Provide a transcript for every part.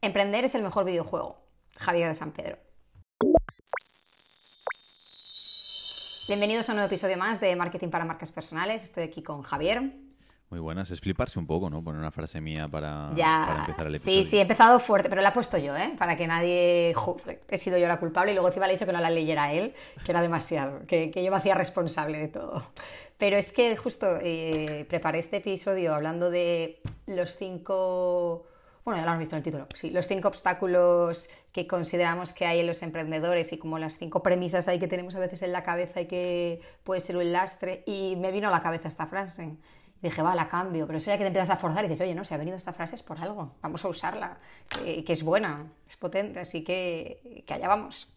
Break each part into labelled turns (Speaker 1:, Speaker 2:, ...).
Speaker 1: Emprender es el mejor videojuego. Javier de San Pedro. Bienvenidos a un nuevo episodio más de Marketing para Marcas Personales. Estoy aquí con Javier.
Speaker 2: Muy buenas, es fliparse un poco, ¿no? Poner una frase mía para,
Speaker 1: Ya.
Speaker 2: para empezar el episodio.
Speaker 1: Sí, sí, he empezado fuerte, pero la he puesto yo, ¿eh? Para que nadie. He sido yo la culpable y luego encima le he dicho que no la leyera él, que era demasiado, que, que yo me hacía responsable de todo. Pero es que justo eh, preparé este episodio hablando de los cinco. Bueno, ya lo han visto en el título. Sí, los cinco obstáculos que consideramos que hay en los emprendedores y como las cinco premisas ahí que tenemos a veces en la cabeza y que puede ser un lastre. Y me vino a la cabeza esta frase. Dije, va, la cambio, pero eso ya que te empiezas a forzar y dices, oye, no, si ha venido esta frase es por algo, vamos a usarla, que, es buena, es potente, así que, que allá vamos.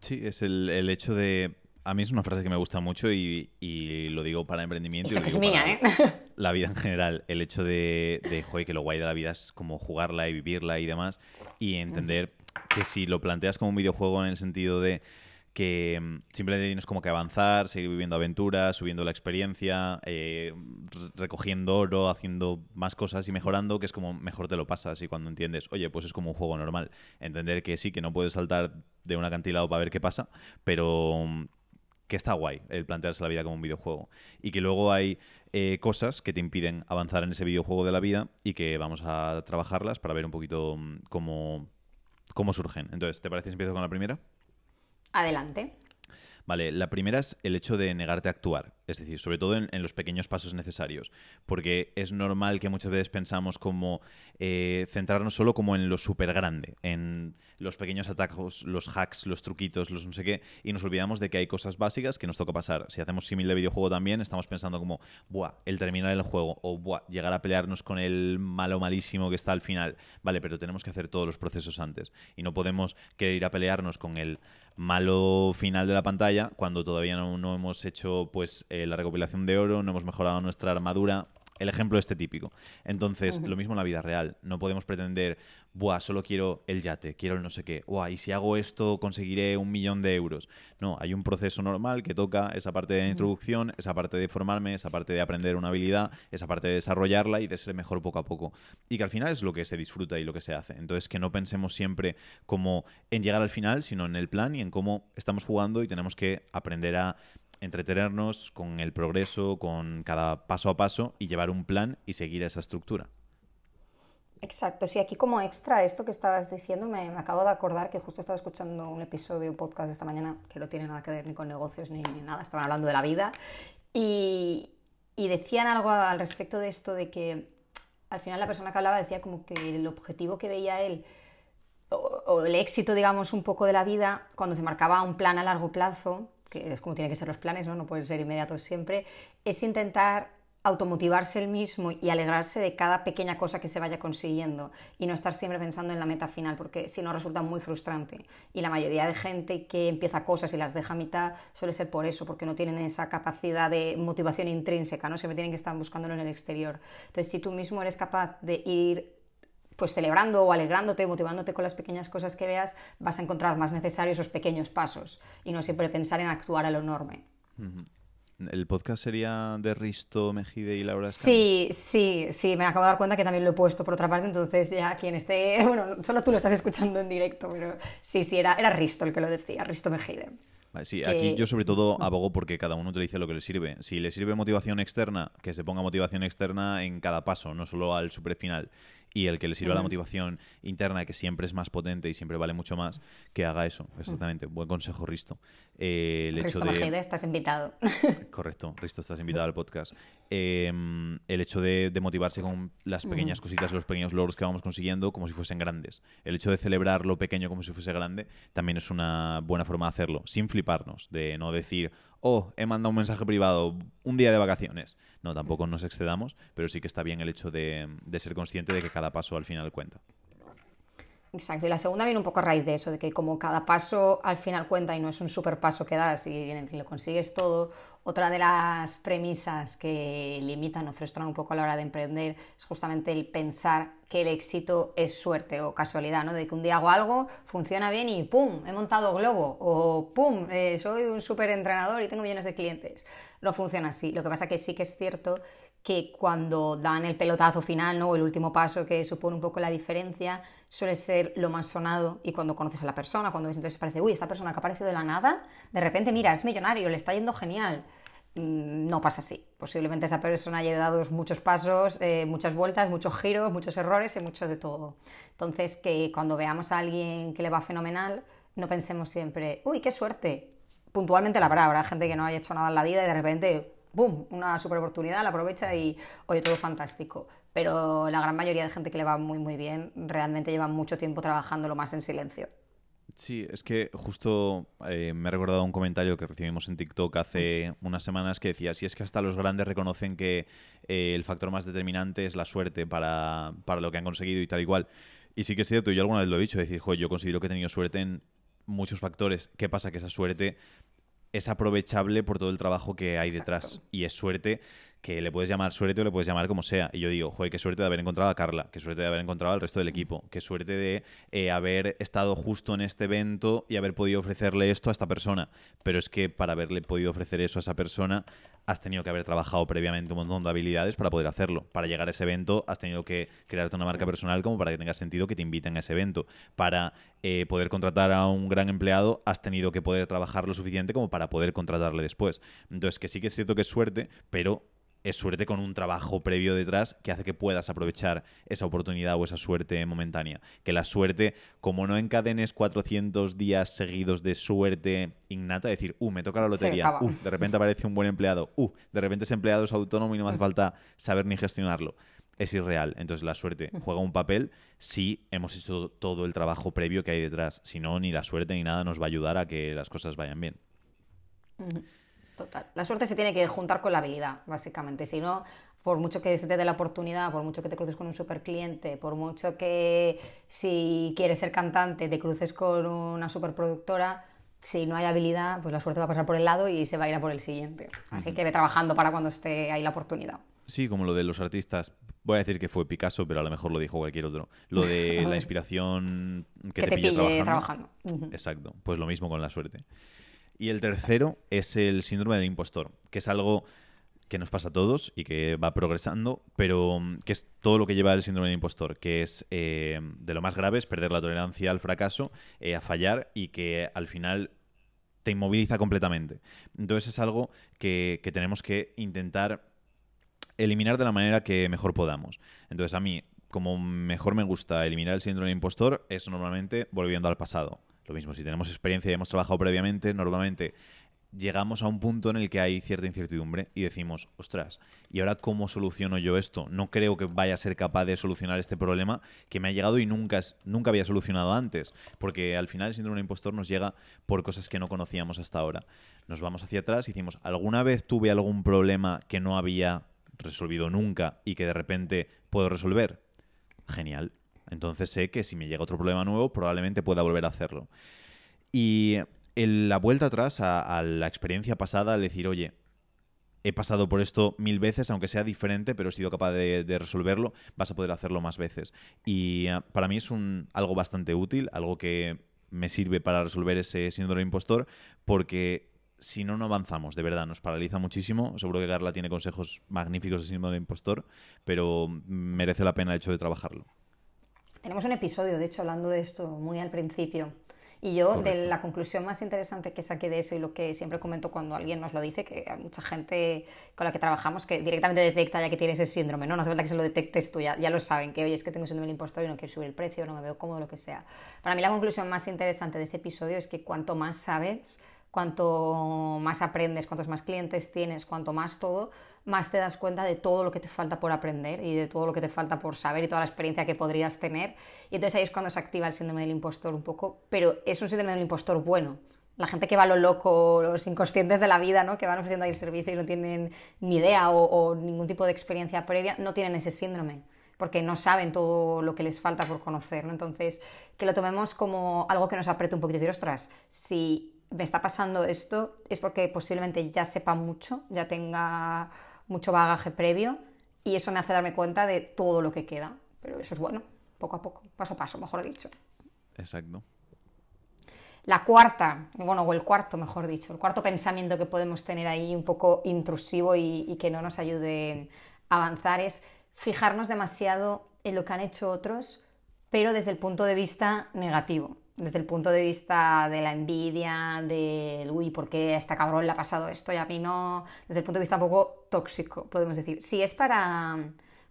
Speaker 2: Sí, es el hecho de... A mí es una frase que me gusta mucho y, y lo digo para emprendimiento. y lo
Speaker 1: es mía,
Speaker 2: para
Speaker 1: ¿eh?
Speaker 2: La vida en general. El hecho de, de, joder, que lo guay de la vida es como jugarla y vivirla y demás. Y entender que si lo planteas como un videojuego en el sentido de que mm, simplemente tienes como que avanzar, seguir viviendo aventuras, subiendo la experiencia, eh, re- recogiendo oro, haciendo más cosas y mejorando, que es como mejor te lo pasas y cuando entiendes, oye, pues es como un juego normal. Entender que sí, que no puedes saltar de un acantilado para ver qué pasa, pero mm, que está guay el plantearse la vida como un videojuego. Y que luego hay eh, cosas que te impiden avanzar en ese videojuego de la vida y que vamos a trabajarlas para ver un poquito mm, cómo, cómo surgen. Entonces, ¿te parece si empiezo con la primera?
Speaker 1: Adelante.
Speaker 2: Vale, la primera es el hecho de negarte a actuar, es decir, sobre todo en, los pequeños pasos necesarios, porque es normal que muchas veces pensamos como eh, centrarnos solo como en lo súper grande, en los pequeños atajos, los hacks, los truquitos, los no sé qué, y nos olvidamos de que hay cosas básicas que nos toca pasar. Si hacemos símil de videojuego también, estamos pensando como, buah, el terminar el juego, o buah, llegar a pelearnos con el malo malísimo que está al final. Vale, pero tenemos que hacer todos los procesos antes, y no podemos querer ir a pelearnos con el malo final de la pantalla cuando todavía no, hemos hecho pues eh, la recopilación de oro, no hemos mejorado nuestra armadura. El ejemplo este típico. Entonces, lo mismo en la vida real. No podemos pretender, buah, solo quiero el yate, quiero el no sé qué. Buah, y si hago esto conseguiré un millón de euros. No, hay un proceso normal que toca esa parte de introducción, esa parte de formarme, esa parte de aprender una habilidad, esa parte de desarrollarla y de ser mejor poco a poco. Y que al final es lo que se disfruta y lo que se hace. Entonces, que no pensemos siempre como en llegar al final, sino en el plan y en cómo estamos jugando y tenemos que aprender a entretenernos con el progreso, con cada paso a paso y llevar un plan y seguir esa estructura.
Speaker 1: Exacto, sí, aquí como extra esto que estabas diciendo, me, me acabo de acordar que justo estaba escuchando un episodio, un podcast esta mañana, que no tiene nada que ver ni con negocios ni, ni nada, estaban hablando de la vida, y, y decían algo al respecto de esto, de que al final la persona que hablaba decía como que el objetivo que veía él, o, o el éxito, digamos, un poco de la vida, cuando se marcaba un plan a largo plazo, que es como tienen que ser los planes, ¿no? No pueden ser inmediatos siempre, es intentar automotivarse el mismo y alegrarse de cada pequeña cosa que se vaya consiguiendo y no estar siempre pensando en la meta final porque si no resulta muy frustrante. Y la mayoría de gente que empieza cosas y las deja a mitad suele ser por eso porque no tienen esa capacidad de motivación intrínseca no siempre tienen que estar buscándolo en el exterior. Entonces si tú mismo eres capaz de ir pues celebrando o alegrándote, motivándote con las pequeñas cosas que veas, vas a encontrar más necesarios esos pequeños pasos y no siempre pensar en actuar a lo enorme.
Speaker 2: ¿El podcast sería de Risto Mejide y Laura Escanes?
Speaker 1: Sí, sí, sí, me acabo de dar cuenta que también lo he puesto por otra parte, entonces ya quien esté, bueno, solo tú lo estás escuchando en directo, pero sí, sí, era, era Risto el que lo decía, Risto Mejide.
Speaker 2: Vale, sí,
Speaker 1: que-
Speaker 2: aquí yo sobre todo abogo porque cada uno utilice lo que le sirve. Si le sirve motivación externa, que se ponga motivación externa en cada paso, no solo al super final. Y el que le sirva la motivación interna, que siempre es más potente y siempre vale mucho más, que haga eso. Exactamente. Buen consejo, Risto. Eh, el
Speaker 1: Risto
Speaker 2: hecho de...
Speaker 1: Estás invitado.
Speaker 2: Correcto, Risto, estás invitado al podcast. Eh, el hecho de, de motivarse con las pequeñas cositas, los pequeños logros que vamos consiguiendo como si fuesen grandes. El hecho de celebrar lo pequeño como si fuese grande también es una buena forma de hacerlo, sin fliparnos, de no decir, oh, he mandado un mensaje privado, un día de vacaciones. No, tampoco nos excedamos, pero sí que está bien el hecho de, de ser consciente de que cada paso al final cuenta.
Speaker 1: Exacto, y la segunda viene un poco a raíz de eso, de que como cada paso al final cuenta y no es un super paso que das y lo consigues todo, otra de las premisas que limitan o frustran un poco a la hora de emprender es justamente el pensar que el éxito es suerte o casualidad, ¿no? De que un día hago algo, funciona bien y ¡pum! He montado Globo o ¡pum! Eh, soy un súper entrenador y tengo millones de clientes. No funciona así. Lo que pasa que sí que es cierto que cuando dan el pelotazo final, o el último paso que supone un poco la diferencia, suele ser lo más sonado y cuando conoces a la persona, cuando ves entonces parece, uy, esta persona que ha aparecido de la nada, de repente, mira, es millonario, le está yendo genial. Mm, no pasa así. Posiblemente esa persona haya dado muchos pasos, eh, muchas vueltas, muchos giros, muchos errores y mucho de todo. Entonces, que cuando veamos a alguien que le va fenomenal, no pensemos siempre, uy, qué suerte. Puntualmente la habrá, habrá gente que no haya hecho nada en la vida y de repente, ¡boom!, una super oportunidad, la aprovecha y, oye, todo fantástico pero la gran mayoría de gente que le va muy muy bien realmente lleva mucho tiempo trabajándolo más en silencio.
Speaker 2: Sí, es que justo eh, me he recordado un comentario que recibimos en TikTok hace unas semanas que decía, si es que hasta los grandes reconocen que eh, el factor más determinante es la suerte para, para, lo que han conseguido y tal y cual. Y sí que es cierto, yo alguna vez lo he dicho, decir, yo considero que he tenido suerte en muchos factores. ¿Qué pasa? Que esa suerte es aprovechable por todo el trabajo que hay detrás. Y es suerte que le puedes llamar suerte o le puedes llamar como sea. Y yo digo, joder, qué suerte de haber encontrado a Carla, qué suerte de haber encontrado al resto del equipo, qué suerte de eh, haber estado justo en este evento y haber podido ofrecerle esto a esta persona. Pero es que para haberle podido ofrecer eso a esa persona, has tenido que haber trabajado previamente un montón de habilidades para poder hacerlo. Para llegar a ese evento, has tenido que crearte una marca personal como para que tenga sentido que te inviten a ese evento. Para eh, poder contratar a un gran empleado, has tenido que poder trabajar lo suficiente como para poder contratarle después. Entonces, que sí que es cierto que es suerte, pero es suerte con un trabajo previo detrás que hace que puedas aprovechar esa oportunidad o esa suerte momentánea. Que la suerte, como no encadenes 400 días seguidos de suerte innata, decir, uh, me toca la lotería, uh, de repente aparece un buen empleado, uh, de repente ese empleado es autónomo y no me hace falta saber ni gestionarlo. Es irreal. Entonces la suerte juega un papel si hemos hecho todo el trabajo previo que hay detrás. Si no, ni la suerte ni nada nos va a ayudar a que las cosas vayan bien.
Speaker 1: Total. La suerte se tiene que juntar con la habilidad, básicamente. Si no, por mucho que se te dé la oportunidad, por mucho que te cruces con un super cliente, por mucho que si quieres ser cantante te cruces con una superproductora, si no hay habilidad, pues la suerte va a pasar por el lado y se va a ir a por el siguiente. Así que ve trabajando para cuando esté ahí la oportunidad.
Speaker 2: Sí, como lo de los artistas. Voy a decir que fue Picasso, pero a lo mejor lo dijo cualquier otro. Lo de la inspiración que, te, pille, trabajando. Exacto. Pues lo mismo con la suerte. Y el tercero es el síndrome del impostor, que es algo que nos pasa a todos y que va progresando, pero mm, que es todo lo que lleva el síndrome del impostor, que es eh, de lo más grave, es perder la tolerancia al fracaso, eh, a fallar y que al final te inmoviliza completamente. Entonces es algo que, que tenemos que intentar eliminar de la manera que mejor podamos. Entonces a mí, como mejor me gusta eliminar el síndrome del impostor, es normalmente volviendo al pasado lo mismo, si tenemos experiencia y hemos trabajado previamente, normalmente llegamos a un punto en el que hay cierta incertidumbre y decimos, ostras, ¿y ahora cómo soluciono yo esto? No creo que vaya a ser capaz de solucionar este problema que me ha llegado y nunca, nunca había solucionado antes, porque al final el síndrome del impostor nos llega por cosas que no conocíamos hasta ahora. Nos vamos hacia atrás y decimos, ¿alguna vez tuve algún problema que no había resolvido nunca y que de repente puedo resolver? Genial. Entonces sé que si me llega otro problema nuevo, probablemente pueda volver a hacerlo. Y la vuelta atrás a, la experiencia pasada, al decir, oye, he pasado por esto mil veces, aunque sea diferente, pero he sido capaz de, resolverlo, vas a poder hacerlo más veces. Y ah, para mí es algo bastante útil, algo que me sirve para resolver ese síndrome impostor, porque si no, no avanzamos, de verdad, nos paraliza muchísimo. Seguro que Carla tiene consejos magníficos de síndrome del impostor, pero merece la pena el hecho de trabajarlo.
Speaker 1: Tenemos un episodio, de hecho, hablando de esto muy al principio. Y yo, de la conclusión más interesante que saqué de eso y lo que siempre comento cuando alguien nos lo dice, que hay mucha gente con la que trabajamos que directamente detecta ya que tiene ese síndrome, ¿no? No hace falta que se lo detectes tú, ya, ya lo saben, que oye, es que tengo síndrome del impostor y no quiero subir el precio, no me veo cómodo, lo que sea. Para mí la conclusión más interesante de este episodio es que cuanto más sabes, cuanto más aprendes, cuantos más clientes tienes, cuanto más todo, más te das cuenta de todo lo que te falta por aprender y de todo lo que te falta por saber y toda la experiencia que podrías tener. Y entonces ahí es cuando se activa el síndrome del impostor un poco, pero es un síndrome del impostor bueno. La gente que va a lo loco, los inconscientes de la vida, ¿no? que van ofreciendo ahí el servicio y no tienen ni idea o, ningún tipo de experiencia previa, no tienen ese síndrome porque no saben todo lo que les falta por conocer, ¿no? Entonces, que lo tomemos como algo que nos apriete un poquito y decir, ostras, si me está pasando esto es porque posiblemente ya sepa mucho, ya tenga mucho bagaje previo y eso me hace darme cuenta de todo lo que queda. Pero eso es bueno, poco a poco, paso a paso, mejor dicho.
Speaker 2: Exacto.
Speaker 1: La cuarta, bueno, o el cuarto, mejor dicho, el cuarto pensamiento que podemos tener ahí un poco intrusivo y, que no nos ayude avanzar es fijarnos demasiado en lo que han hecho otros, pero desde el punto de vista negativo, desde el punto de vista de la envidia, del, uy, ¿por qué a esta cabrón le ha pasado esto y a mí no? Desde el punto de vista un poco tóxico, podemos decir. Si es para,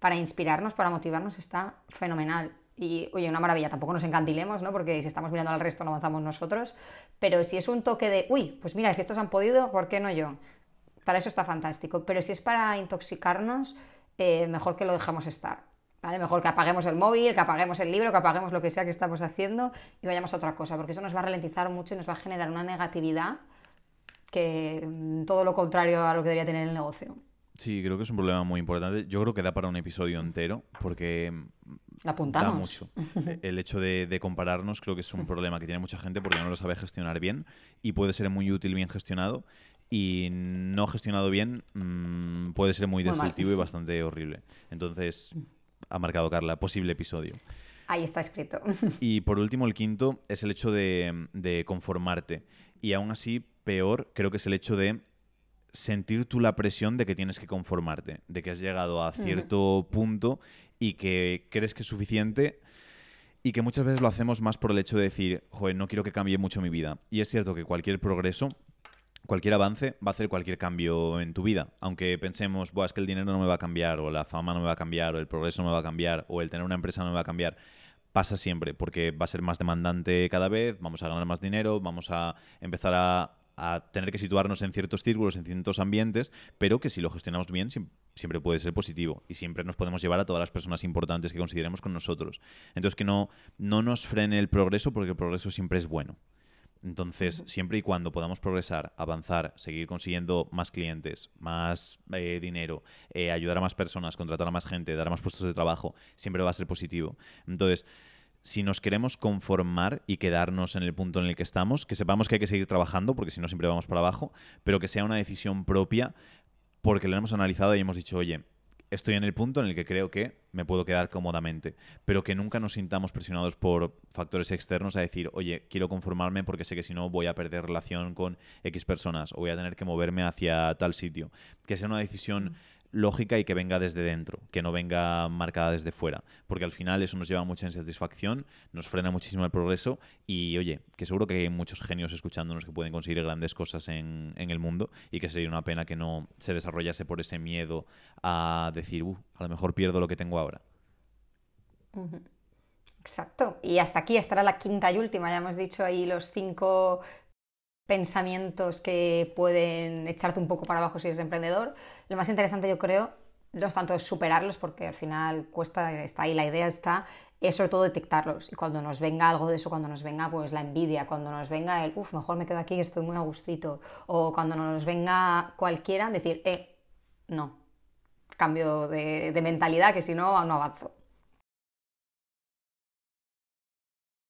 Speaker 1: para inspirarnos, para motivarnos, está fenomenal. Y, oye, una maravilla, tampoco nos encantilemos, ¿no? Porque si estamos mirando al resto no avanzamos nosotros. Pero si es un toque de, uy, pues mira, si estos han podido, ¿por qué no yo? Para eso está fantástico. Pero si es para intoxicarnos, eh, mejor que lo dejemos estar. ¿Vale? Mejor que apaguemos el móvil, que apaguemos el libro, que apaguemos lo que sea que estamos haciendo y vayamos a otra cosa, porque eso nos va a ralentizar mucho y nos va a generar una negatividad que mm, todo lo contrario a lo que debería tener el negocio.
Speaker 2: Sí, creo que es un problema muy importante. Yo creo que da para un episodio entero, porque
Speaker 1: La apuntamos.
Speaker 2: da mucho. El hecho de, de compararnos creo que es un problema que tiene mucha gente porque no lo sabe gestionar bien y puede ser muy útil bien gestionado y no gestionado bien mm, puede ser muy destructivo y bastante horrible. Entonces, ha marcado Carla, posible episodio.
Speaker 1: Ahí está escrito.
Speaker 2: Y por último, el quinto es el hecho de, de conformarte. Y aún así, peor, creo que es el hecho de sentir tú la presión de que tienes que conformarte, de que has llegado a cierto punto y que crees que es suficiente y que muchas veces lo hacemos más por el hecho de decir, joder, no quiero que cambie mucho mi vida. Y es cierto que cualquier progreso, cualquier avance va a hacer cualquier cambio en tu vida. Aunque pensemos, Buah, es que el dinero no me va a cambiar, o la fama no me va a cambiar, o el progreso no me va a cambiar, o el tener una empresa no me va a cambiar. Pasa siempre, porque va a ser más demandante cada vez, vamos a ganar más dinero, vamos a empezar a, a tener que situarnos en ciertos círculos, en ciertos ambientes, pero que si lo gestionamos bien siem- siempre puede ser positivo y siempre nos podemos llevar a todas las personas importantes que consideremos con nosotros. Entonces que no, no nos frene el progreso porque el progreso siempre es bueno. Entonces, siempre y cuando podamos progresar, avanzar, seguir consiguiendo más clientes, más eh, dinero, eh, ayudar a más personas, contratar a más gente, dar más puestos de trabajo, siempre va a ser positivo. Entonces, si nos queremos conformar y quedarnos en el punto en el que estamos, que sepamos que hay que seguir trabajando, porque si no siempre vamos para abajo, pero que sea una decisión propia porque lo hemos analizado y hemos dicho, oye, estoy en el punto en el que creo que me puedo quedar cómodamente, pero que nunca nos sintamos presionados por factores externos a decir, oye, quiero conformarme porque sé que si no voy a perder relación con X personas o voy a tener que moverme hacia tal sitio. Que sea una decisión lógica y que venga desde dentro, que no venga marcada desde fuera, porque al final eso nos lleva mucha insatisfacción, nos frena muchísimo el progreso y oye, que seguro que hay muchos genios escuchándonos que pueden conseguir grandes cosas en, en el mundo y que sería una pena que no se desarrollase por ese miedo a decir, "Uh, a lo mejor pierdo lo que tengo ahora.
Speaker 1: Exacto. Y hasta aquí estará la quinta y última. Ya hemos dicho ahí los cinco pensamientos que pueden echarte un poco para abajo si eres emprendedor. Lo más interesante, yo creo, no es tanto superarlos, porque al final cuesta, está ahí, la idea está, es sobre todo detectarlos. Y cuando nos venga algo de eso, cuando nos venga pues la envidia, cuando nos venga el, uff, mejor me quedo aquí, estoy muy a gustito, o cuando nos venga cualquiera, decir, eh, no, cambio de, de mentalidad, que si no, no avanzo.